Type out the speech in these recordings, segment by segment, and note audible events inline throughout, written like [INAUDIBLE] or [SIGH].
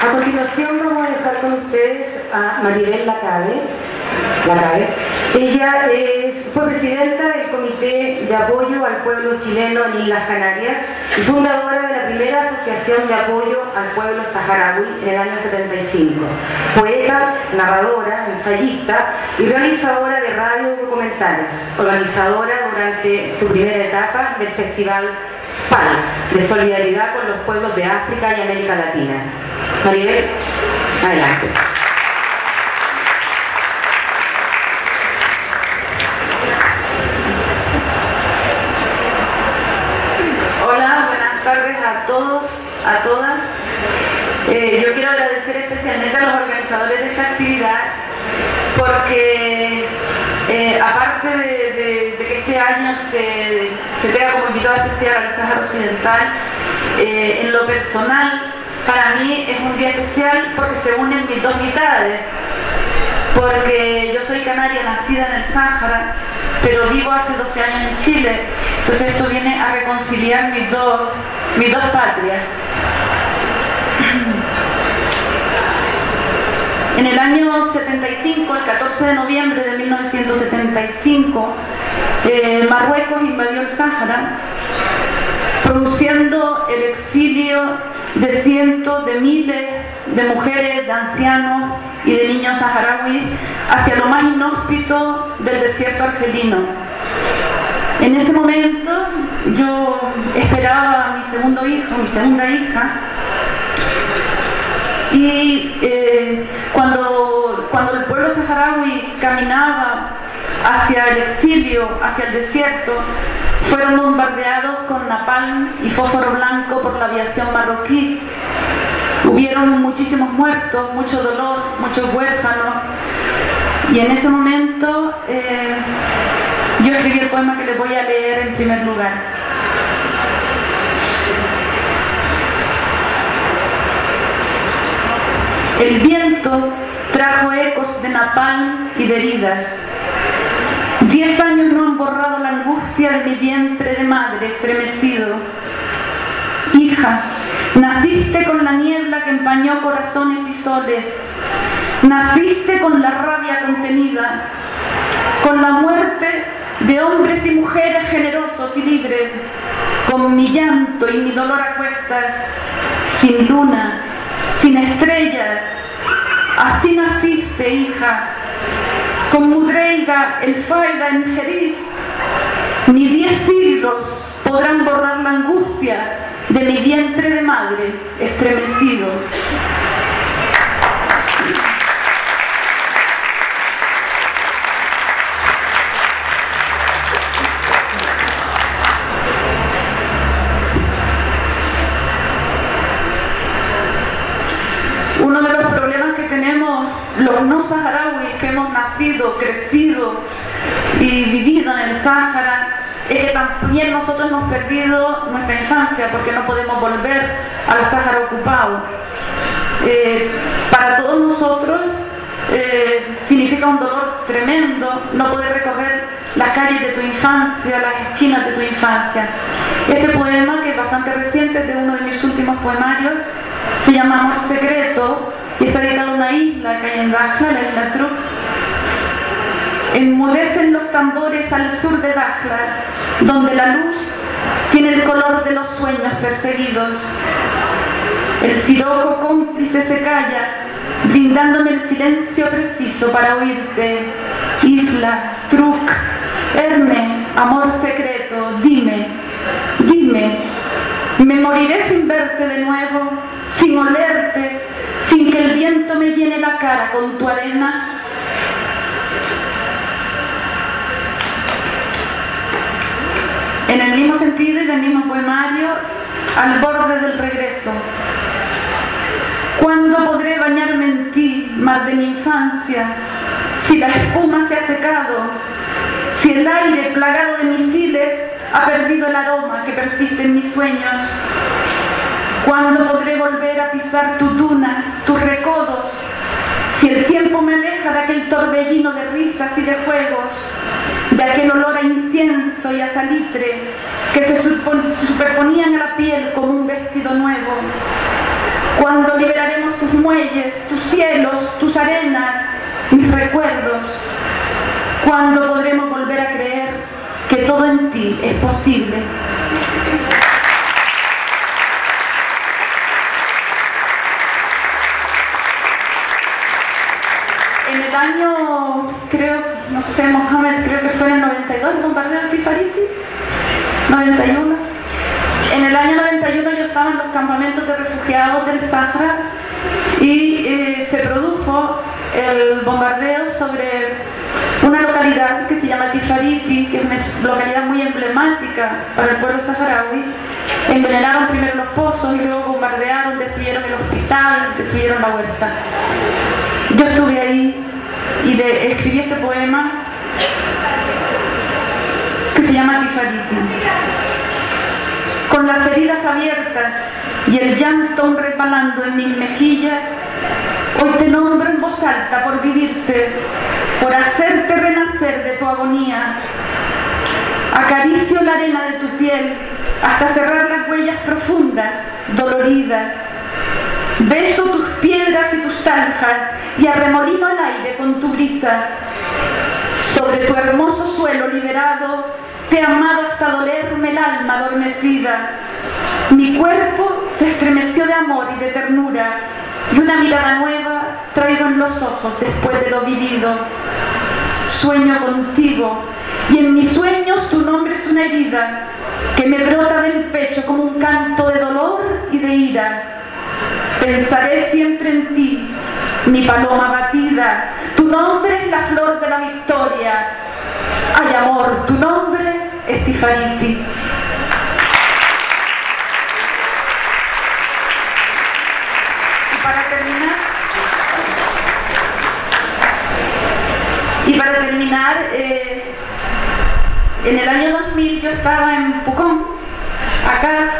A continuación vamos a dejar con ustedes a Maribel Lacabe. Lacabe. Ella es, fue presidenta del Comité de Apoyo al Pueblo Chileno en Islas Canarias y fundadora de la primera Asociación de Apoyo al Pueblo Saharaui en el año 75. Poeta, narradora, ensayista y realizadora de radio y documentales. Organizadora durante su primera etapa del Festival PAL, de solidaridad con los pueblos de África y América Latina. Maribel, adelante. Tardes a todos, a todas. Eh, yo quiero agradecer especialmente a los organizadores de esta actividad porque eh, aparte de, que este año se, se tenga como invitado especial al Sáhara Occidental, eh, en lo personal para mí es un día especial porque se unen mis dos mitades porque yo soy canaria nacida en el Sáhara, pero vivo hace 12 años en Chile, entonces esto viene a reconciliar mis dos, mis dos patrias. [CLEARS THROAT] En el año 75, el 14 de noviembre de 1975, eh, Marruecos invadió el Sáhara, produciendo el exilio de cientos de miles de mujeres, de ancianos y de niños saharauis hacia lo más inhóspito del desierto argelino. En ese momento yo esperaba a mi segundo hijo, mi segunda hija, y eh, cuando, cuando el pueblo saharaui caminaba hacia el exilio, hacia el desierto, fueron bombardeados con napalm y fósforo blanco por la aviación marroquí. Hubieron muchísimos muertos, mucho dolor, muchos huérfanos. Y en ese momento eh, yo escribí el poema que les voy a leer en primer lugar. El viento trajo ecos de napalm y de heridas. Diez años no han borrado la angustia de mi vientre de madre estremecido. Hija, naciste con la empañó corazones y soles. Naciste con la rabia contenida, con la muerte de hombres y mujeres generosos y libres, con mi llanto y mi dolor a cuestas, sin luna, sin estrellas. Así naciste, hija, con Mudreiga, el Faida en Jerez. Ni diez siglos podrán borrar la angustia de mi vientre madre estremecido. Uno de los problemas que tenemos los no saharauis que hemos nacido, crecido y vivido en el Sáhara es que también nosotros hemos perdido nuestra infancia porque no podemos volver al Sáhara ocupado. Eh, para todos nosotros eh, significa un dolor tremendo no poder recorrer las calles de tu infancia, las esquinas de tu infancia. Este poema, que es bastante reciente, es de uno de mis últimos poemarios, se llama Amor Secreto y está dedicado a una isla que hay en Dajla, la isla Truk. Enmudecen los tambores al sur de Dajla, donde la luz tiene el color de los sueños perseguidos. El siroco cómplice se calla, brindándome el silencio preciso para oírte. Isla, Truk, Herme, amor secreto, dime, dime, ¿me moriré sin verte de nuevo, sin olerte, sin que el viento me llene la cara con tu arena? En el mismo sentido y del mismo poemario, al borde del regreso. bañarme en ti, mar de mi infancia, si la espuma se ha secado, si el aire plagado de misiles ha perdido el aroma que persiste en mis sueños, ¿cuándo podré volver a pisar tus dunas, tus recodos? Si el tiempo me aleja de aquel torbellino de risas y de juegos, de aquel olor a incienso y a salitre que se superponían a la piel como un vestido nuevo, cuando liberaremos tus muelles, tus cielos, tus arenas, mis recuerdos, cuando podremos volver a creer que todo en ti es posible. En el año, creo, no sé, Mohamed, creo que fue en el 92, el bombardeo de Tifariti, 91. En el año 91 yo estaba en los campamentos de refugiados del Sahara y eh, se produjo el bombardeo sobre una localidad que se llama Tifariti, que es una localidad muy emblemática para el pueblo saharaui. Envenenaron primero los pozos y luego bombardearon, destruyeron el hospital, destruyeron la huerta. Yo estuve ahí y escribí este poema llama. Con las heridas abiertas y el llanto repalando en mis mejillas, hoy te nombro en voz alta por vivirte, por hacerte renacer de tu agonía. Acaricio la arena de tu piel hasta cerrar las huellas profundas, doloridas. Beso tus piedras y tus tanjas y arremolino al aire con tu brisa. Sobre tu hermoso suelo liberado, te he amado hasta dolerme el alma adormecida. Mi cuerpo se estremeció de amor y de ternura, y una mirada nueva traigo en los ojos después de lo vivido. Sueño contigo, y en mis sueños tu nombre es una herida que me brota del pecho como un canto de dolor y de ira. Pensaré siempre en ti, mi paloma batida. Tu nombre es la flor de la victoria. Ay amor, tu nombre es Tifariti. Y para terminar, y para terminar, eh, en el año 2000 yo estaba en Pucón, acá,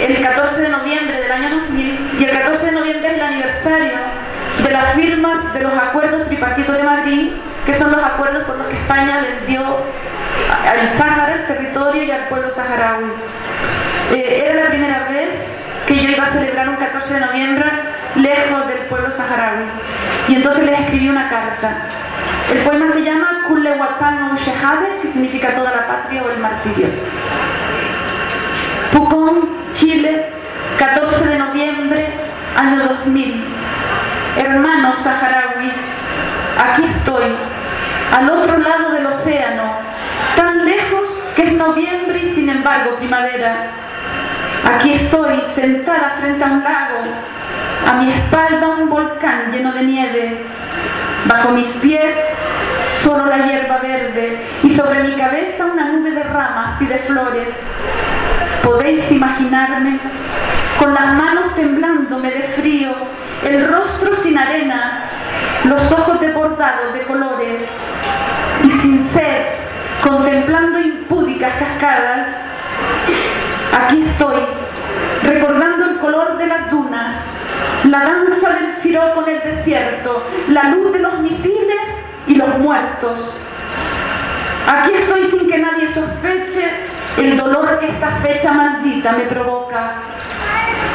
el 14 de noviembre del año 2000, y el 14 de noviembre es el aniversario de las firmas de los acuerdos tripartitos de Madrid, que son los acuerdos por los que España vendió al Sáhara, el territorio y al pueblo saharaui. Eh, era la primera vez que yo iba a celebrar un 14 de noviembre lejos del pueblo saharaui. Y entonces les escribí una carta. El poema se llama Kulle Watan Shahade, que significa toda la patria o el martirio. Pucón, Chile, 14 de noviembre, año 2000. Hermanos saharauis, aquí estoy, al otro lado del océano, tan lejos que es noviembre y sin embargo primavera. Aquí estoy, sentada frente a un lago, a mi espalda un volcán lleno de nieve, bajo mis pies solo la hierba verde y sobre mi cabeza una nube de ramas y de flores. ¿Podéis imaginarme? Con las manos temblándome de frío, el rostro sin arena, los ojos deportados de colores y sin sed, contemplando impúdicas cascadas. Aquí estoy, recordando el color de las dunas, la danza del siroco en el desierto, la luz de los misiles y los muertos. Aquí estoy sin que nadie sospeche el dolor que esta fecha maldita me provoca.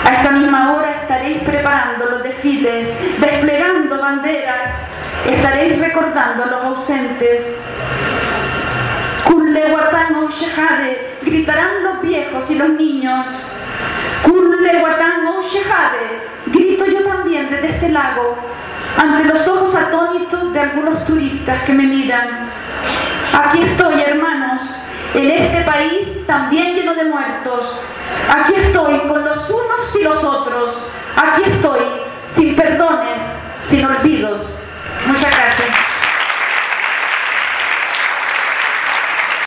A esta misma hora estaréis preparando los desfiles, desplegando banderas, estaréis recordando a los ausentes. Shehade, gritarán los viejos y los niños. Shehade, grito yo también desde este lago, ante los ojos atónitos de algunos turistas que me miran. Aquí estoy, hermanos, en este país también lleno de muertos. Aquí estoy con los unos y los otros. Aquí estoy sin perdones, sin olvidos. Muchas gracias.